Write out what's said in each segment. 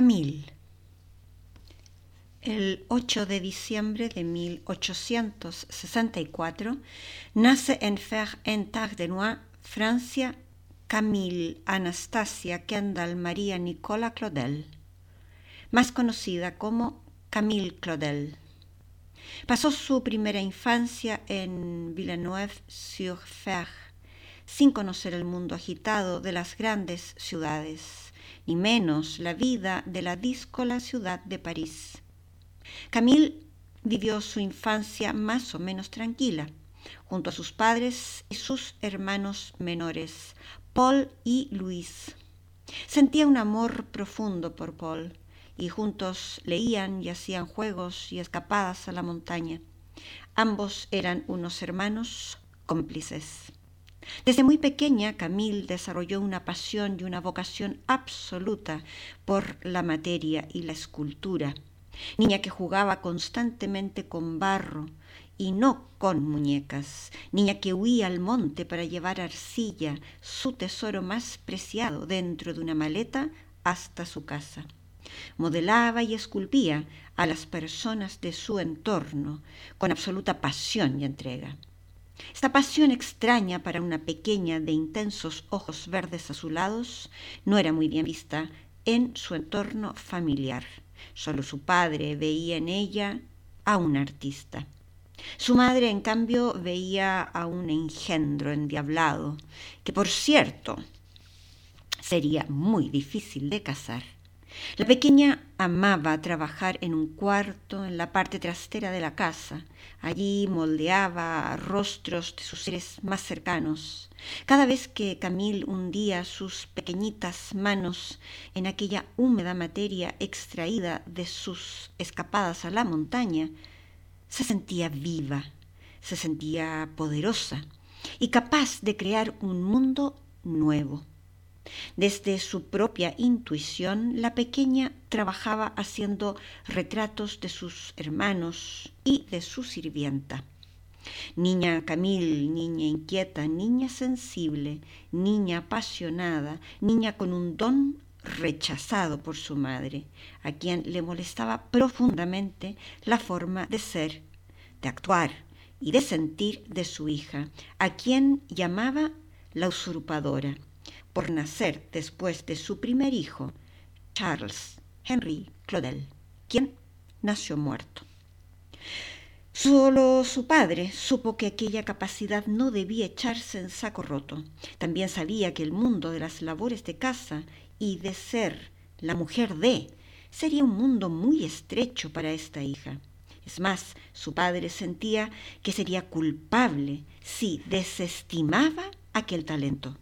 Camille el 8 de diciembre de 1864 nace en Fer-en-Tardenois, Francia, Camille Anastasia Kendall María Nicola Claudel, más conocida como Camille Claudel. Pasó su primera infancia en Villeneuve-sur-Fer, sin conocer el mundo agitado de las grandes ciudades, ni menos la vida de la díscola ciudad de París. Camille vivió su infancia más o menos tranquila, junto a sus padres y sus hermanos menores, Paul y Luis. Sentía un amor profundo por Paul y juntos leían y hacían juegos y escapadas a la montaña. Ambos eran unos hermanos cómplices. Desde muy pequeña, Camille desarrolló una pasión y una vocación absoluta por la materia y la escultura niña que jugaba constantemente con barro y no con muñecas, niña que huía al monte para llevar arcilla, su tesoro más preciado, dentro de una maleta hasta su casa. Modelaba y esculpía a las personas de su entorno con absoluta pasión y entrega. Esta pasión extraña para una pequeña de intensos ojos verdes azulados no era muy bien vista en su entorno familiar. Solo su padre veía en ella a un artista. Su madre, en cambio, veía a un engendro endiablado, que por cierto sería muy difícil de casar. La pequeña amaba trabajar en un cuarto en la parte trastera de la casa. Allí moldeaba rostros de sus seres más cercanos. Cada vez que Camille hundía sus pequeñitas manos en aquella húmeda materia extraída de sus escapadas a la montaña, se sentía viva, se sentía poderosa y capaz de crear un mundo nuevo. Desde su propia intuición, la pequeña trabajaba haciendo retratos de sus hermanos y de su sirvienta. Niña Camille, niña inquieta, niña sensible, niña apasionada, niña con un don rechazado por su madre, a quien le molestaba profundamente la forma de ser, de actuar y de sentir de su hija, a quien llamaba la usurpadora por nacer después de su primer hijo, Charles Henry Claudel, quien nació muerto. Solo su padre supo que aquella capacidad no debía echarse en saco roto. También sabía que el mundo de las labores de casa y de ser la mujer de sería un mundo muy estrecho para esta hija. Es más, su padre sentía que sería culpable si desestimaba aquel talento.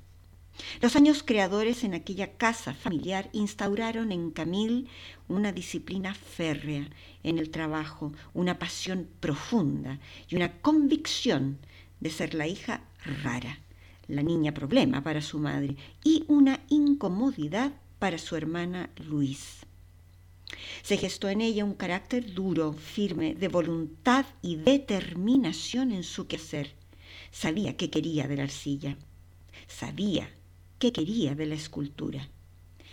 Los años creadores en aquella casa familiar instauraron en Camille una disciplina férrea en el trabajo, una pasión profunda y una convicción de ser la hija rara, la niña problema para su madre y una incomodidad para su hermana Luis. Se gestó en ella un carácter duro, firme, de voluntad y determinación en su quehacer. Sabía qué quería de la arcilla, sabía qué quería de la escultura,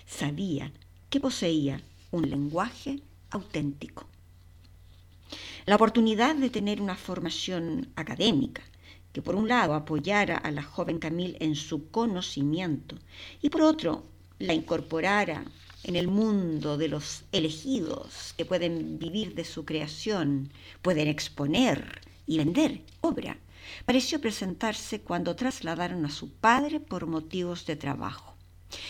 sabía que poseía un lenguaje auténtico. La oportunidad de tener una formación académica, que por un lado apoyara a la joven Camille en su conocimiento y por otro la incorporara en el mundo de los elegidos que pueden vivir de su creación, pueden exponer y vender obra, pareció presentarse cuando trasladaron a su padre por motivos de trabajo.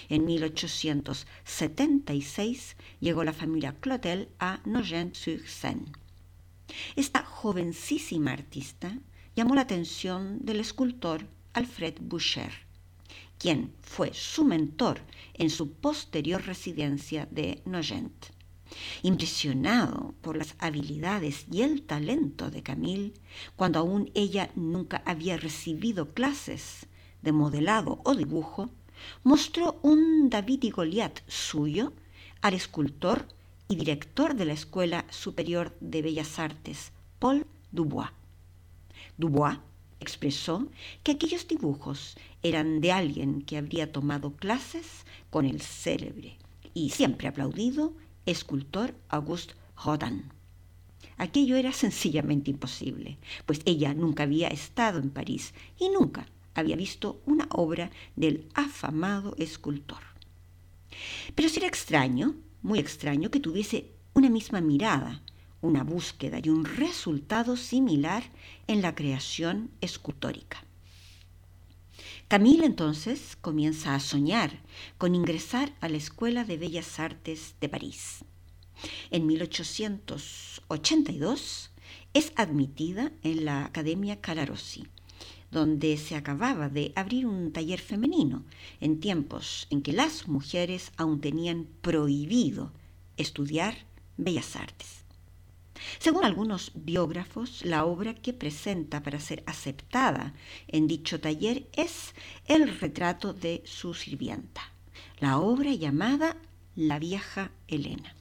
En 1876 llegó la familia Clotel a Nogent-sur-Seine. Esta jovencísima artista llamó la atención del escultor Alfred Boucher, quien fue su mentor en su posterior residencia de Nogent. Impresionado por las habilidades y el talento de Camille, cuando aún ella nunca había recibido clases de modelado o dibujo, mostró un David y Goliat suyo al escultor y director de la Escuela Superior de Bellas Artes, Paul Dubois. Dubois expresó que aquellos dibujos eran de alguien que habría tomado clases con el célebre y siempre aplaudido escultor Auguste Rodin. Aquello era sencillamente imposible, pues ella nunca había estado en París y nunca había visto una obra del afamado escultor. Pero si era extraño, muy extraño, que tuviese una misma mirada una búsqueda y un resultado similar en la creación escultórica. Camille entonces comienza a soñar con ingresar a la Escuela de Bellas Artes de París. En 1882 es admitida en la Academia Calarossi, donde se acababa de abrir un taller femenino en tiempos en que las mujeres aún tenían prohibido estudiar bellas artes. Según algunos biógrafos, la obra que presenta para ser aceptada en dicho taller es el retrato de su sirvienta, la obra llamada La vieja Elena,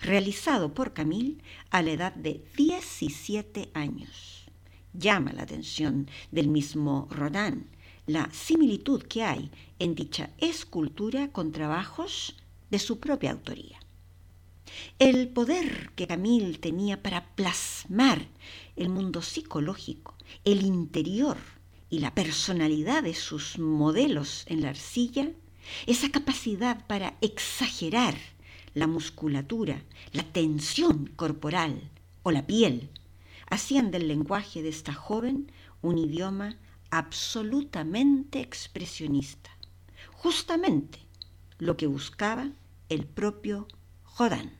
realizado por Camille a la edad de 17 años. Llama la atención del mismo Rodin la similitud que hay en dicha escultura con trabajos de su propia autoría. El poder que Camille tenía para plasmar el mundo psicológico, el interior y la personalidad de sus modelos en la arcilla, esa capacidad para exagerar la musculatura, la tensión corporal o la piel, hacían del lenguaje de esta joven un idioma absolutamente expresionista, justamente lo que buscaba el propio Rodin.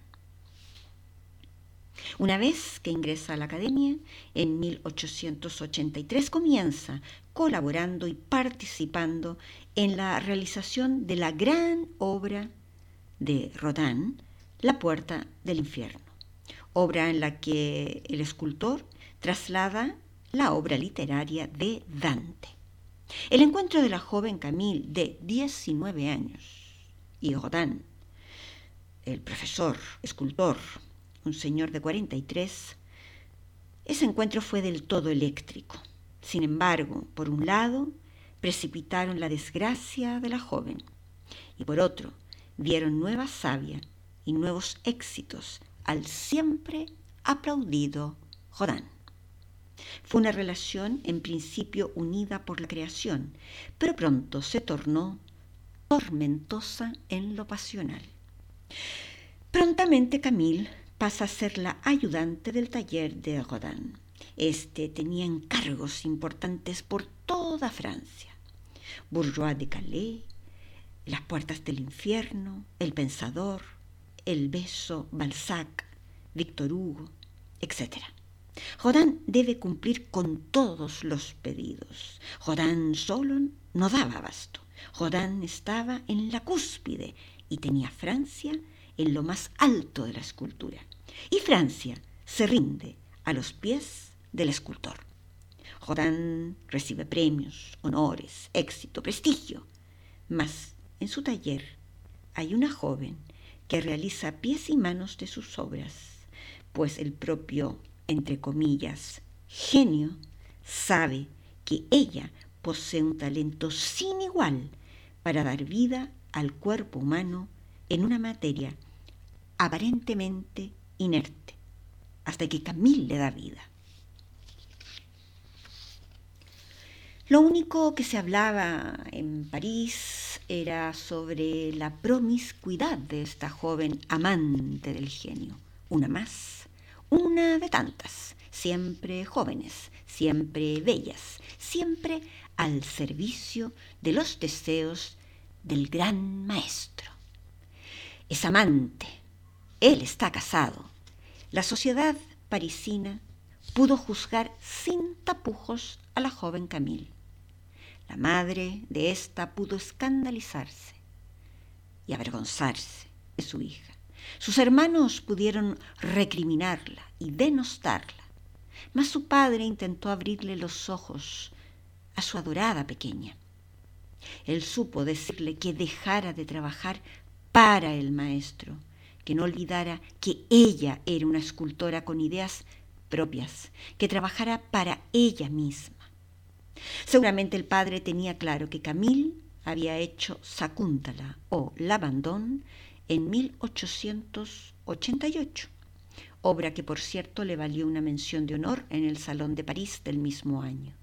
Una vez que ingresa a la academia, en 1883 comienza colaborando y participando en la realización de la gran obra de Rodin, La puerta del infierno, obra en la que el escultor traslada la obra literaria de Dante. El encuentro de la joven Camille de 19 años y Rodin, el profesor, escultor, un señor de 43, ese encuentro fue del todo eléctrico. Sin embargo, por un lado, precipitaron la desgracia de la joven y por otro, dieron nueva savia y nuevos éxitos al siempre aplaudido Rodin. Fue una relación en principio unida por la creación, pero pronto se tornó tormentosa en lo pasional. Prontamente Camille pasa a ser la ayudante del taller de Rodin. Este tenía encargos importantes por toda Francia. Bourgeois de Calais, Las puertas del infierno, El pensador, El beso, Balzac, Víctor Hugo, etc. Rodin debe cumplir con todos los pedidos. Rodin solo no daba abasto. Rodin estaba en la cúspide y tenía Francia en lo más alto de la escultura. Y Francia se rinde a los pies del escultor. Rodin recibe premios, honores, éxito, prestigio, mas en su taller hay una joven que realiza pies y manos de sus obras, pues el propio, entre comillas, genio sabe que ella posee un talento sin igual para dar vida al cuerpo humano en una materia aparentemente inerte, hasta que Camille le da vida. Lo único que se hablaba en París era sobre la promiscuidad de esta joven amante del genio, una más, una de tantas, siempre jóvenes, siempre bellas, siempre al servicio de los deseos del gran maestro. Es amante, él está casado. La sociedad parisina pudo juzgar sin tapujos a la joven Camille la madre de ésta pudo escandalizarse y avergonzarse de su hija. Sus hermanos pudieron recriminarla y denostarla, mas su padre intentó abrirle los ojos a su adorada pequeña. Él supo decirle que dejara de trabajar para el maestro, que no olvidara que ella era una escultora con ideas propias, que trabajara para ella misma. Seguramente el padre tenía claro que Camille había hecho Sakuntala o L'Abandon en 1888, obra que por cierto le valió una mención de honor en el Salón de París del mismo año,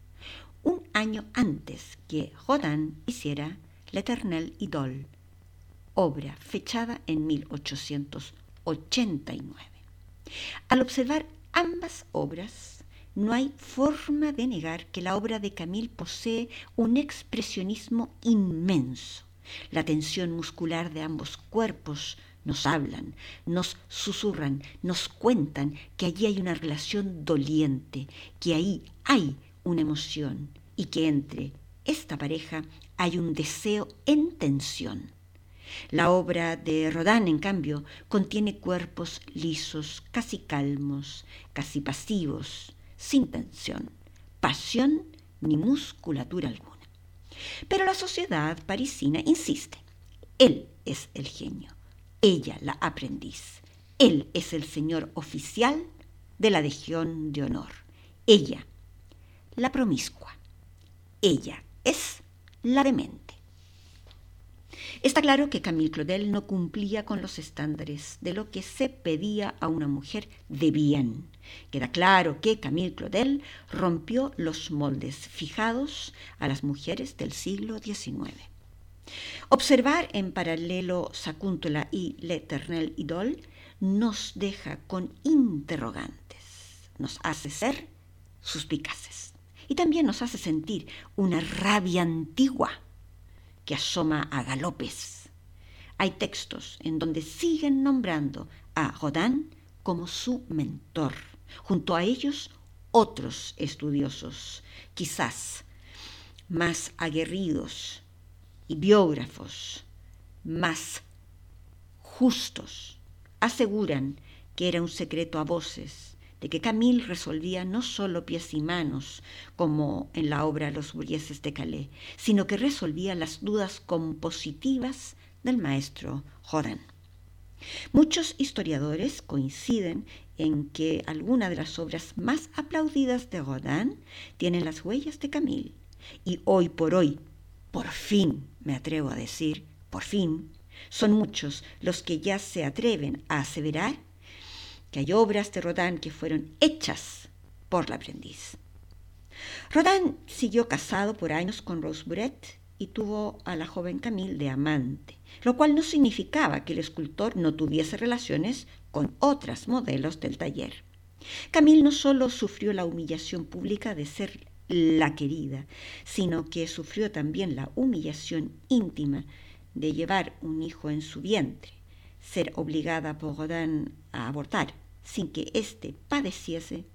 un año antes que Rodin hiciera L'Eternel Idole, obra fechada en 1889. Al observar ambas obras, no hay forma de negar que la obra de Camille posee un expresionismo inmenso. La tensión muscular de ambos cuerpos nos hablan, nos susurran, nos cuentan que allí hay una relación doliente, que ahí hay una emoción y que entre esta pareja hay un deseo en tensión. La obra de Rodin, en cambio, contiene cuerpos lisos, casi calmos, casi pasivos, sin tensión, pasión ni musculatura alguna. Pero la sociedad parisina insiste. Él es el genio, ella la aprendiz. Él es el señor oficial de la Legión de Honor. Ella, la promiscua. Ella es la demente. Está claro que Camille Claudel no cumplía con los estándares de lo que se pedía a una mujer de bien. Queda claro que Camille Claudel rompió los moldes fijados a las mujeres del siglo XIX. Observar en paralelo Sakuntala y L'Eternel Idol nos deja con interrogantes, nos hace ser suspicaces y también nos hace sentir una rabia antigua que asoma a galopes. Hay textos en donde siguen nombrando a Rodin como su mentor. Junto a ellos otros estudiosos, quizás más aguerridos y biógrafos más justos, aseguran que era un secreto a voces de que Camille resolvía no solo pies y manos, como en la obra Los burgueses de Calais, sino que resolvía las dudas compositivas del maestro Rodin. Muchos historiadores coinciden en que algunas de las obras más aplaudidas de Rodin tienen las huellas de Camille, y hoy por hoy, por fin, me atrevo a decir, por fin, son muchos los que ya se atreven a aseverar hay obras de Rodin que fueron hechas por la aprendiz. Rodin siguió casado por años con Rose Buret y tuvo a la joven Camille de amante, lo cual no significaba que el escultor no tuviese relaciones con otras modelos del taller. Camille no solo sufrió la humillación pública de ser la querida, sino que sufrió también la humillación íntima de llevar un hijo en su vientre ser obligada por Rodin a abortar sin que éste padeciese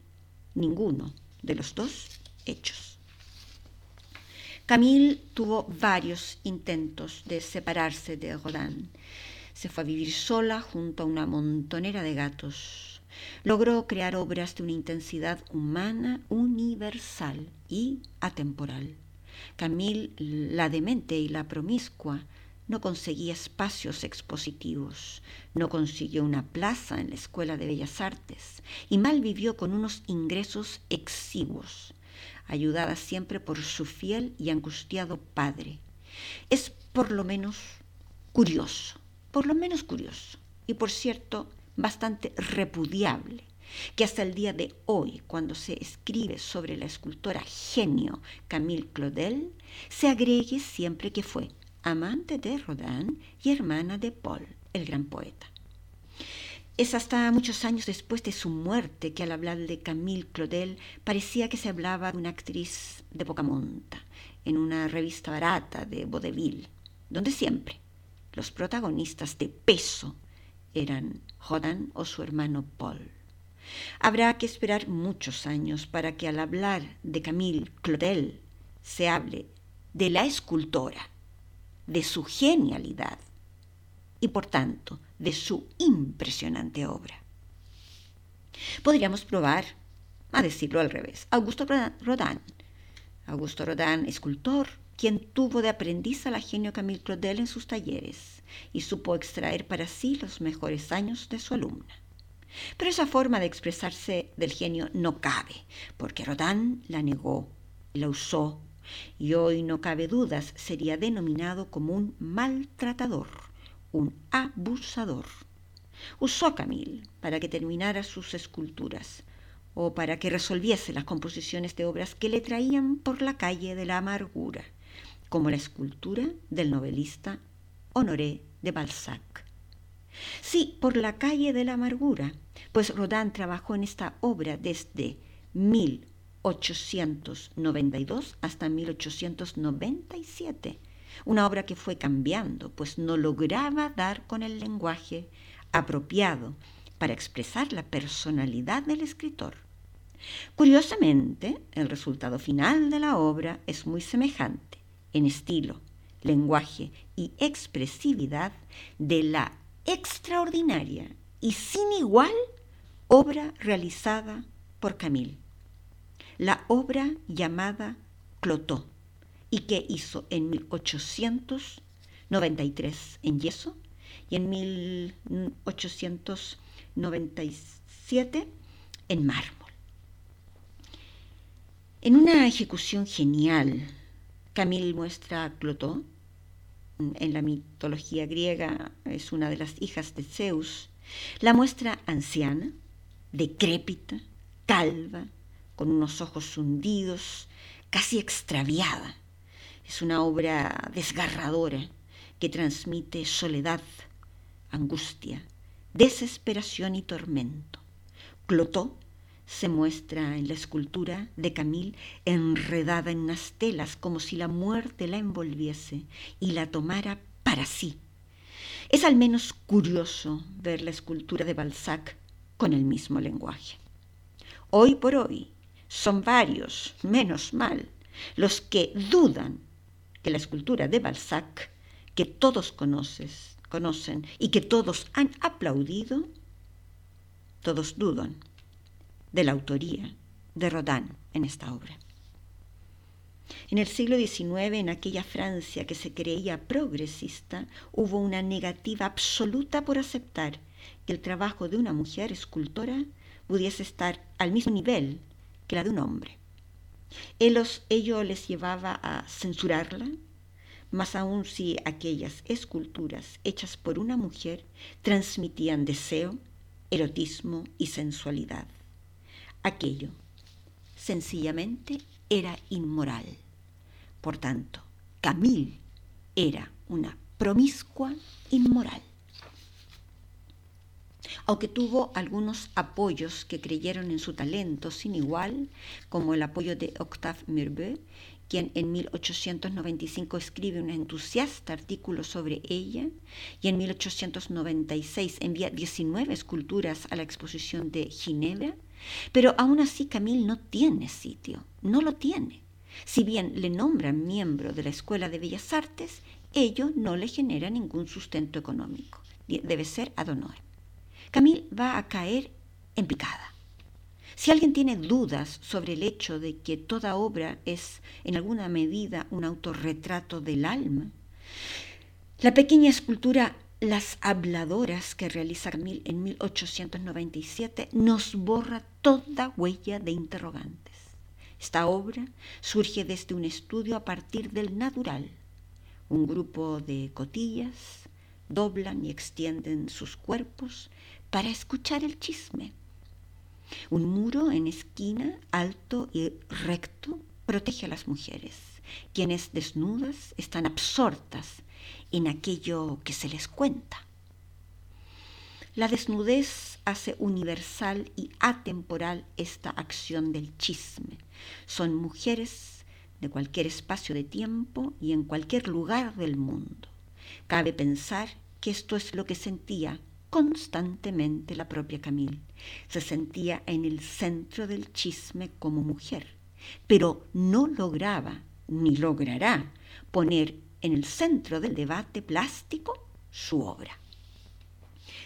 ninguno de los dos hechos. Camille tuvo varios intentos de separarse de Rodin. Se fue a vivir sola junto a una montonera de gatos. Logró crear obras de una intensidad humana universal y atemporal. Camille, la demente y la promiscua, no conseguía espacios expositivos, no consiguió una plaza en la Escuela de Bellas Artes y mal vivió con unos ingresos exiguos, ayudada siempre por su fiel y angustiado padre. Es por lo menos curioso, por lo menos curioso, y por cierto, bastante repudiable que hasta el día de hoy, cuando se escribe sobre la escultora genio Camille Claudel, se agregue siempre que fue amante de Rodin y hermana de Paul, el gran poeta. Es hasta muchos años después de su muerte que al hablar de Camille Claudel parecía que se hablaba de una actriz de poca monta, en una revista barata de vaudeville, donde siempre los protagonistas de peso eran Rodin o su hermano Paul. Habrá que esperar muchos años para que al hablar de Camille Claudel se hable de la escultora, de su genialidad y por tanto de su impresionante obra. Podríamos probar a decirlo al revés. Augusto Rodin, Augusto Rodin, escultor, quien tuvo de aprendiz a la genio Camille Claudel en sus talleres y supo extraer para sí los mejores años de su alumna. Pero esa forma de expresarse del genio no cabe, porque Rodin la negó, la usó, y hoy no cabe dudas sería denominado como un maltratador, un abusador. Usó Camille para que terminara sus esculturas, o para que resolviese las composiciones de obras que le traían por la calle de la amargura, como la escultura del novelista Honoré de Balzac. Sí, por la calle de la amargura, pues Rodin trabajó en esta obra desde 1892 hasta 1897, una obra que fue cambiando, pues no lograba dar con el lenguaje apropiado para expresar la personalidad del escritor. Curiosamente, el resultado final de la obra es muy semejante en estilo, lenguaje y expresividad de la extraordinaria y sin igual obra realizada por Camille, la obra llamada Clotó, y que hizo en 1893 en yeso y en 1897 en mármol. En una ejecución genial, Camille muestra a Clotó en la mitología griega es una de las hijas de Zeus, la muestra anciana, decrépita, calva, con unos ojos hundidos, casi extraviada. Es una obra desgarradora que transmite soledad, angustia, desesperación y tormento. Clotó se muestra en la escultura de Camille enredada en unas telas como si la muerte la envolviese y la tomara para sí. Es al menos curioso ver la escultura de Balzac con el mismo lenguaje. Hoy por hoy son varios, menos mal, los que dudan que la escultura de Balzac, que todos conoces, conocen y que todos han aplaudido, todos dudan de la autoría de Rodin en esta obra. En el siglo XIX, en aquella Francia que se creía progresista, hubo una negativa absoluta por aceptar que el trabajo de una mujer escultora pudiese estar al mismo nivel que la de un hombre. ello les llevaba a censurarla, más aún si aquellas esculturas hechas por una mujer transmitían deseo, erotismo y sensualidad. Aquello sencillamente era inmoral. Por tanto, Camille era una promiscua inmoral. Aunque tuvo algunos apoyos que creyeron en su talento sin igual, como el apoyo de Octave Mirbeau, quien en 1895 escribe un entusiasta artículo sobre ella y en 1896 envía 19 esculturas a la exposición de Ginebra, pero aún así Camille no tiene sitio, no lo tiene. Si bien le nombran miembro de la Escuela de Bellas Artes, ello no le genera ningún sustento económico. Debe ser ad. Camille va a caer en picada. Si alguien tiene dudas sobre el hecho de que toda obra es en alguna medida un autorretrato del alma, La pequeña escultura Las habladoras que realiza Camille en 1897 nos borra toda huella de interrogantes. Esta obra surge desde un estudio a partir del natural. Un grupo de cotillas doblan y extienden sus cuerpos para escuchar el chisme. Un muro en esquina, alto y recto, protege a las mujeres, quienes desnudas están absortas en aquello que se les cuenta. La desnudez hace universal y atemporal esta acción del chisme. Son mujeres de cualquier espacio de tiempo y en cualquier lugar del mundo. Cabe pensar que esto es lo que sentía constantemente la propia Camille. Se sentía en el centro del chisme como mujer, pero no lograba ni logrará poner en el centro del debate plástico su obra.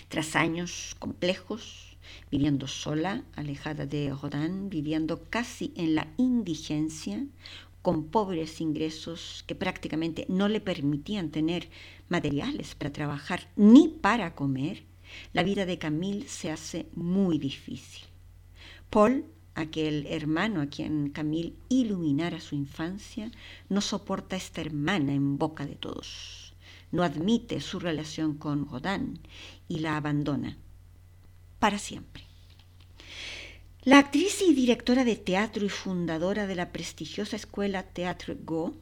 Tras años complejos, viviendo sola, alejada de Rodin, viviendo casi en la indigencia, con pobres ingresos que prácticamente no le permitían tener materiales para trabajar ni para comer, la vida de Camille se hace muy difícil. Paul, aquel hermano a quien Camille iluminara su infancia, no soporta esta hermana en boca de todos no admite su relación con Rodin y la abandona para siempre. La actriz y directora de teatro y fundadora de la prestigiosa escuela Théâtre Go,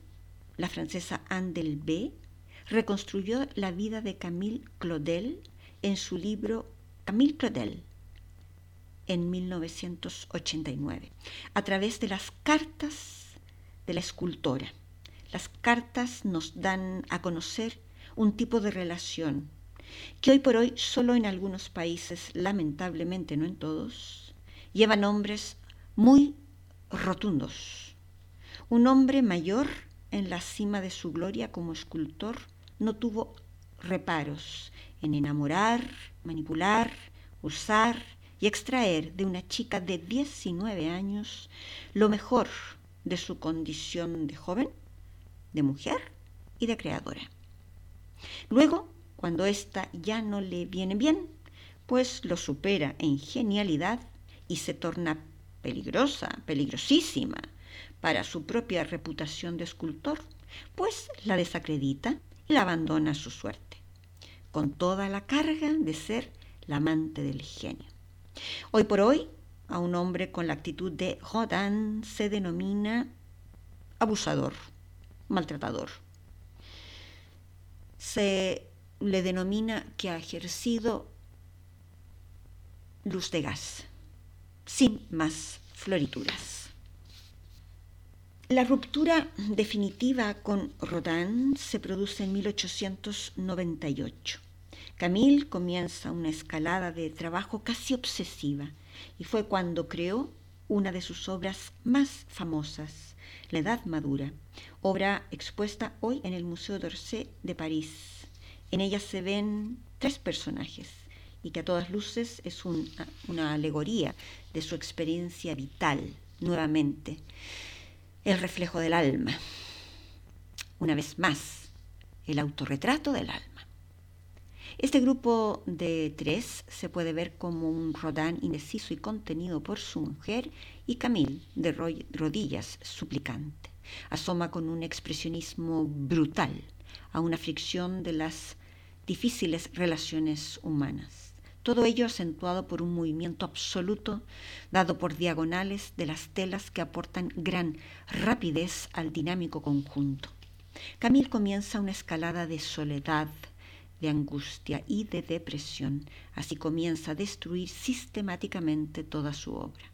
la francesa Anne Delbé, reconstruyó la vida de Camille Claudel en su libro Camille Claudel en 1989, a través de las cartas de la escultora. Las cartas nos dan a conocer un tipo de relación que hoy por hoy solo en algunos países, lamentablemente no en todos, lleva nombres muy rotundos. Un hombre mayor en la cima de su gloria como escultor no tuvo reparos en enamorar, manipular, usar y extraer de una chica de 19 años lo mejor de su condición de joven, de mujer y de creadora. Luego, cuando ésta ya no le viene bien, pues lo supera en genialidad y se torna peligrosa, peligrosísima para su propia reputación de escultor, pues la desacredita y la abandona a su suerte, con toda la carga de ser la amante del genio. Hoy por hoy, a un hombre con la actitud de Rodin se denomina abusador, maltratador se le denomina que ha ejercido luz de gas, sin más florituras. La ruptura definitiva con Rodin se produce en 1898. Camille comienza una escalada de trabajo casi obsesiva y fue cuando creó una de sus obras más famosas, la Edad Madura, obra expuesta hoy en el Museo d'Orsay de París. En ella se ven tres personajes y que a todas luces es una alegoría de su experiencia vital, nuevamente, el reflejo del alma. Una vez más, el autorretrato del alma. Este grupo de tres se puede ver como un Rodin indeciso y contenido por su mujer y Camille de rodillas suplicante. Asoma con un expresionismo brutal a una fricción de las difíciles relaciones humanas. Todo ello acentuado por un movimiento absoluto dado por diagonales de las telas que aportan gran rapidez al dinámico conjunto. Camille comienza una escalada de soledad, de angustia y de depresión. Así comienza a destruir sistemáticamente toda su obra.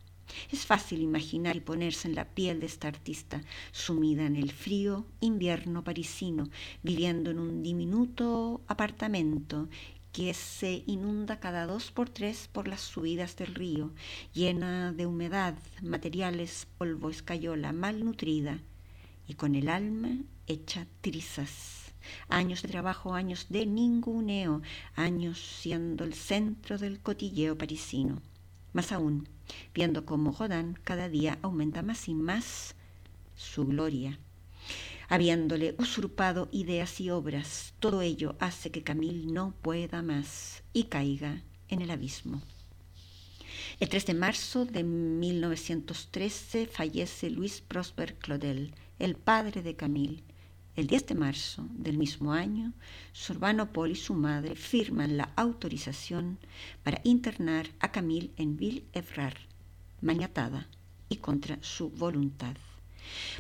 Es fácil imaginar y ponerse en la piel de esta artista, sumida en el frío invierno parisino, viviendo en un diminuto apartamento que se inunda cada dos por tres por las subidas del río, llena de humedad, materiales, polvo, escayola, malnutrida y con el alma hecha trizas años de trabajo, años de ninguneo, años siendo el centro del cotilleo parisino. Más aún, viendo cómo Rodin cada día aumenta más y más su gloria. habiéndole usurpado ideas y obras. Todo ello hace que Camille no pueda más y caiga en el abismo. El 3 de marzo de 1913 fallece Luis Prosper Claudel, el padre de Camille. El 10 de marzo del mismo año, Paul y su madre firman la autorización para internar a Camille en Ville-Evrard, maniatada y contra su voluntad.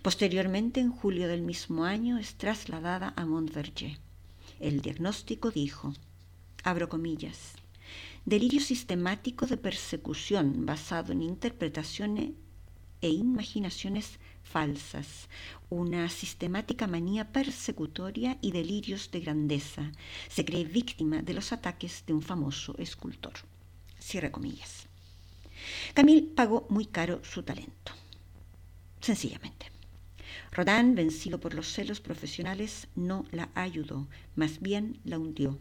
Posteriormente, en julio del mismo año, es trasladada a Montverger. El diagnóstico dijo, abro comillas, delirio sistemático de persecución basado en interpretaciones e imaginaciones falsas, una sistemática manía persecutoria y delirios de grandeza. Se cree víctima de los ataques de un famoso escultor. Cierre comillas. Camille pagó muy caro su talento sencillamente. Rodin, vencido por los celos profesionales, no la ayudó, más bien la hundió,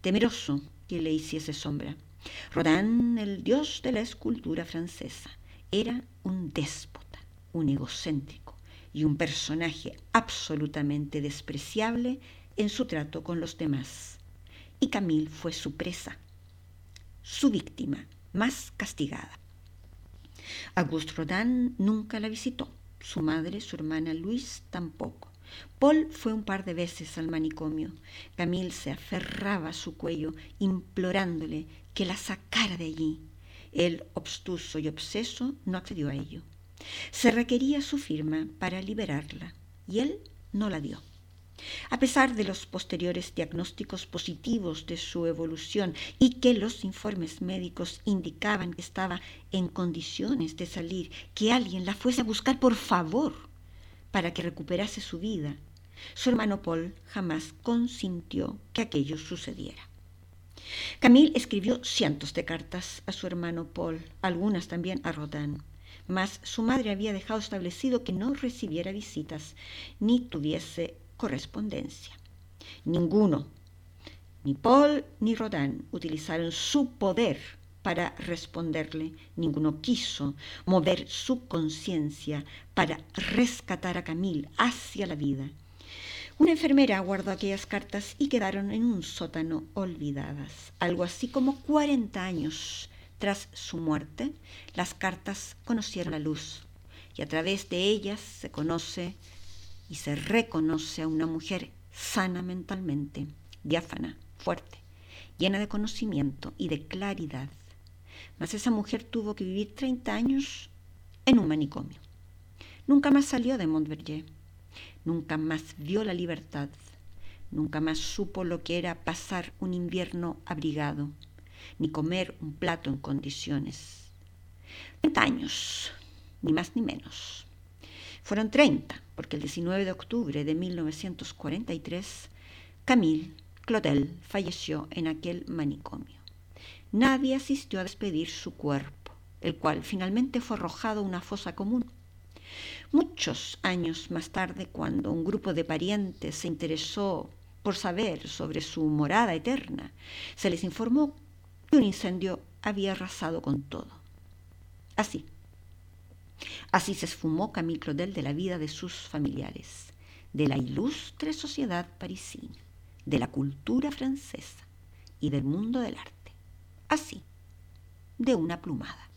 temeroso que le hiciese sombra. Rodin, el dios de la escultura francesa, era un déspota, un egocéntrico y un personaje absolutamente despreciable en su trato con los demás. Y Camille fue su presa, su víctima más castigada. Auguste Rodin nunca la visitó su madre, su hermana Luis, tampoco. Paul fue un par de veces al manicomio. Camille se aferraba a su cuello, implorándole que la sacara de allí. Él, obstuso y obseso, no accedió a ello. Se requería su firma para liberarla, y él no la dio. A pesar de los posteriores diagnósticos positivos de su evolución y que los informes médicos indicaban que estaba en condiciones de salir, que alguien la fuese a buscar por favor para que recuperase su vida, su hermano Paul jamás consintió que aquello sucediera. Camille escribió cientos de cartas a su hermano Paul, algunas también a Rodin, mas su madre había dejado establecido que no recibiera visitas ni tuviese correspondencia. Ninguno, ni Paul ni Rodin, utilizaron su poder para responderle. Ninguno quiso mover su conciencia para rescatar a Camille hacia la vida. Una enfermera guardó aquellas cartas y quedaron en un sótano olvidadas. Algo así como 40 años tras su muerte, las cartas conocieron la luz y a través de ellas se conoce y se reconoce a una mujer sana mentalmente, diáfana, fuerte, llena de conocimiento y de claridad. Mas esa mujer tuvo que vivir 30 años en un manicomio. Nunca más salió de Montverger, nunca más vio la libertad, nunca más supo lo que era pasar un invierno abrigado, ni comer un plato en condiciones. 30 años, ni más ni menos. Fueron 30, porque el 19 de octubre de 1943 Camille Claudel falleció en aquel manicomio. Nadie asistió a despedir su cuerpo, el cual finalmente fue arrojado a una fosa común. Muchos años más tarde, cuando un grupo de parientes se interesó por saber sobre su morada eterna, se les informó que un incendio había arrasado con todo. Así, Así se esfumó Camille Claudel de la vida de sus familiares, de la ilustre sociedad parisina, de la cultura francesa y del mundo del arte. Así, de una plumada.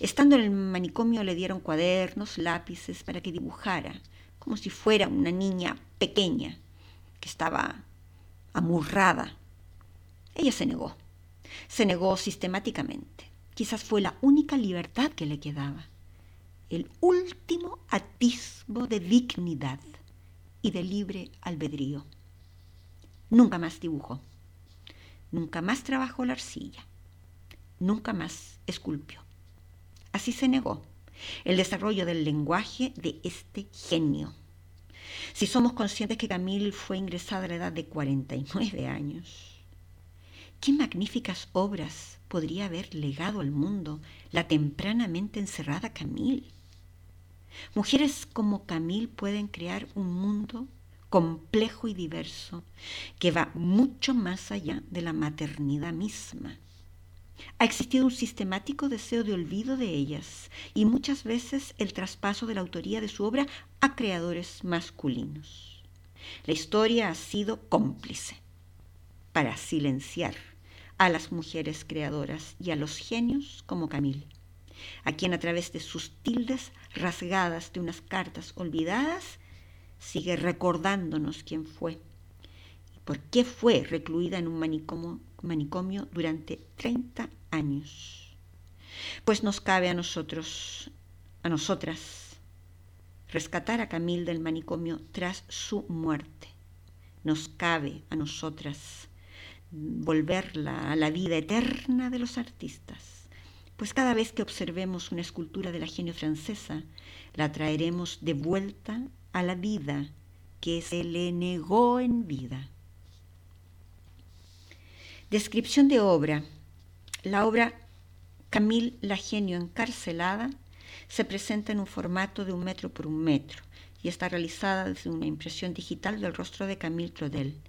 Estando en el manicomio le dieron cuadernos, lápices para que dibujara, como si fuera una niña pequeña que estaba amurrada. Ella se negó, se negó sistemáticamente quizás fue la única libertad que le quedaba, el último atisbo de dignidad y de libre albedrío. Nunca más dibujó, nunca más trabajó la arcilla, nunca más esculpió. Así se negó el desarrollo del lenguaje de este genio. Si somos conscientes que Camille fue ingresada a la edad de 49 años, qué magníficas obras podría haber legado al mundo la tempranamente encerrada Camille. Mujeres como Camille pueden crear un mundo complejo y diverso que va mucho más allá de la maternidad misma. Ha existido un sistemático deseo de olvido de ellas y muchas veces el traspaso de la autoría de su obra a creadores masculinos. La historia ha sido cómplice para silenciar a las mujeres creadoras y a los genios como Camille, a quien a través de sus tildes rasgadas de unas cartas olvidadas sigue recordándonos quién fue y por qué fue recluida en un manicomio, durante 30 años. Pues nos cabe a nosotros, a nosotras, rescatar a Camille del manicomio tras su muerte. Nos cabe a nosotras volverla a la vida eterna de los artistas, pues cada vez que observemos una escultura de la genio francesa, la traeremos de vuelta a la vida que se le negó en vida. Descripción de obra. La obra Camille la genio encarcelada se presenta en un formato de un metro por un metro y está realizada desde una impresión digital del rostro de Camille Claudel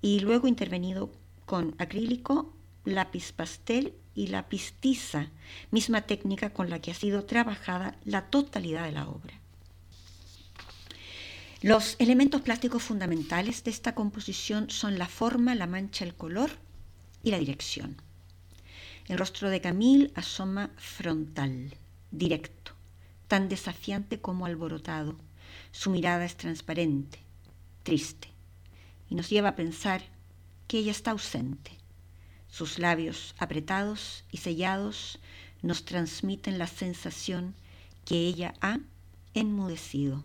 y luego intervenido con acrílico, lápiz pastel y lápiz tiza, misma técnica con la que ha sido trabajada la totalidad de la obra. Los elementos plásticos fundamentales de esta composición son la forma, la mancha, el color y la dirección. El rostro de Camille asoma frontal, directo, tan desafiante como alborotado. Su mirada es transparente, triste, y nos lleva a pensar que ella está ausente. Sus labios apretados y sellados nos transmiten la sensación que ella ha enmudecido.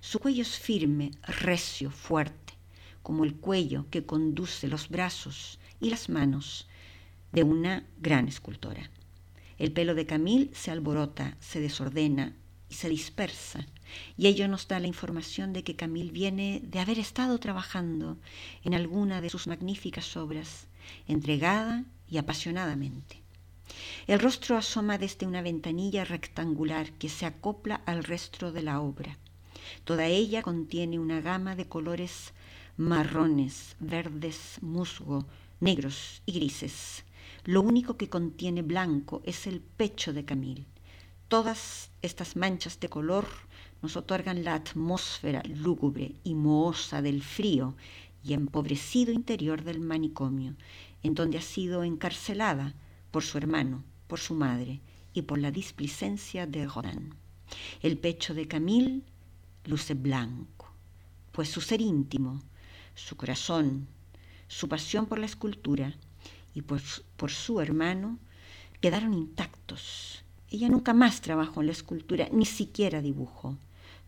Su cuello es firme, recio, fuerte, como el cuello que conduce los brazos y las manos de una gran escultora. El pelo de Camille se alborota, se desordena se dispersa y ello nos da la información de que Camille viene de haber estado trabajando en alguna de sus magníficas obras, entregada y apasionadamente. El rostro asoma desde una ventanilla rectangular que se acopla al resto de la obra. Toda ella contiene una gama de colores marrones, verdes, musgo, negros y grises. Lo único que contiene blanco es el pecho de Camille. Todas estas manchas de color nos otorgan la atmósfera lúgubre y mohosa del frío y empobrecido interior del manicomio, en donde ha sido encarcelada por su hermano, por su madre y por la displicencia de Rodin. El pecho de Camille luce blanco, pues su ser íntimo, su corazón, su pasión por la escultura y por, por su hermano quedaron intactos. Ella nunca más trabajó en la escultura, ni siquiera dibujó.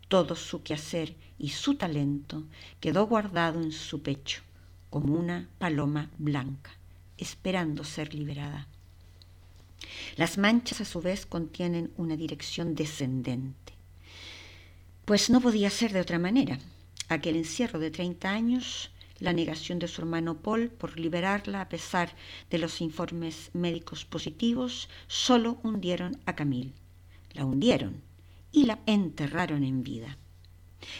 Todo su quehacer y su talento quedó guardado en su pecho como una paloma blanca, esperando ser liberada. Las manchas a su vez contienen una dirección descendente, pues no podía ser de otra manera. Aquel encierro de 30 años, la negación de su hermano Paul por liberarla a pesar de los informes médicos positivos, solo hundieron a Camille. La hundieron, y la enterraron en vida.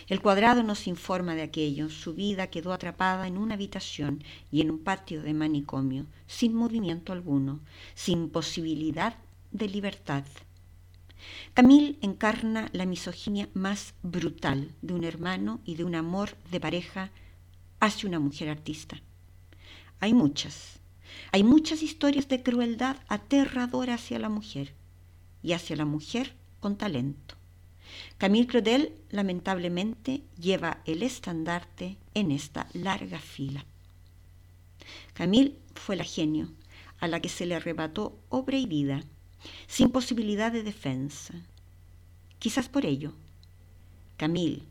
El cuadrado nos informa de aquello. Su vida quedó atrapada en una habitación y en un patio de manicomio, sin movimiento alguno, sin posibilidad de libertad. Camille encarna la misoginia más brutal de un hermano y de un amor de pareja hacia una mujer artista. Hay muchas, hay muchas historias de crueldad aterradora hacia la mujer y hacia la mujer con talento. Camille Claudel lamentablemente lleva el estandarte en esta larga fila. Camille fue la genio a la que se le arrebató obra y vida, sin posibilidad de defensa. Quizás por ello, Camille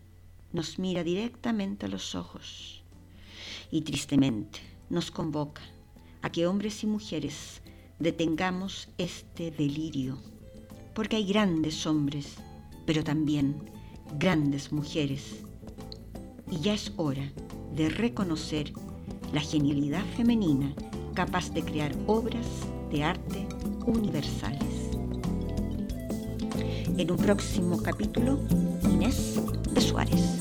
nos mira directamente a los ojos y tristemente nos convoca a que hombres y mujeres detengamos este delirio, porque hay grandes hombres pero también grandes mujeres. Y ya es hora de reconocer la genialidad femenina capaz de crear obras de arte universales. En un próximo capítulo, Inés de Suárez.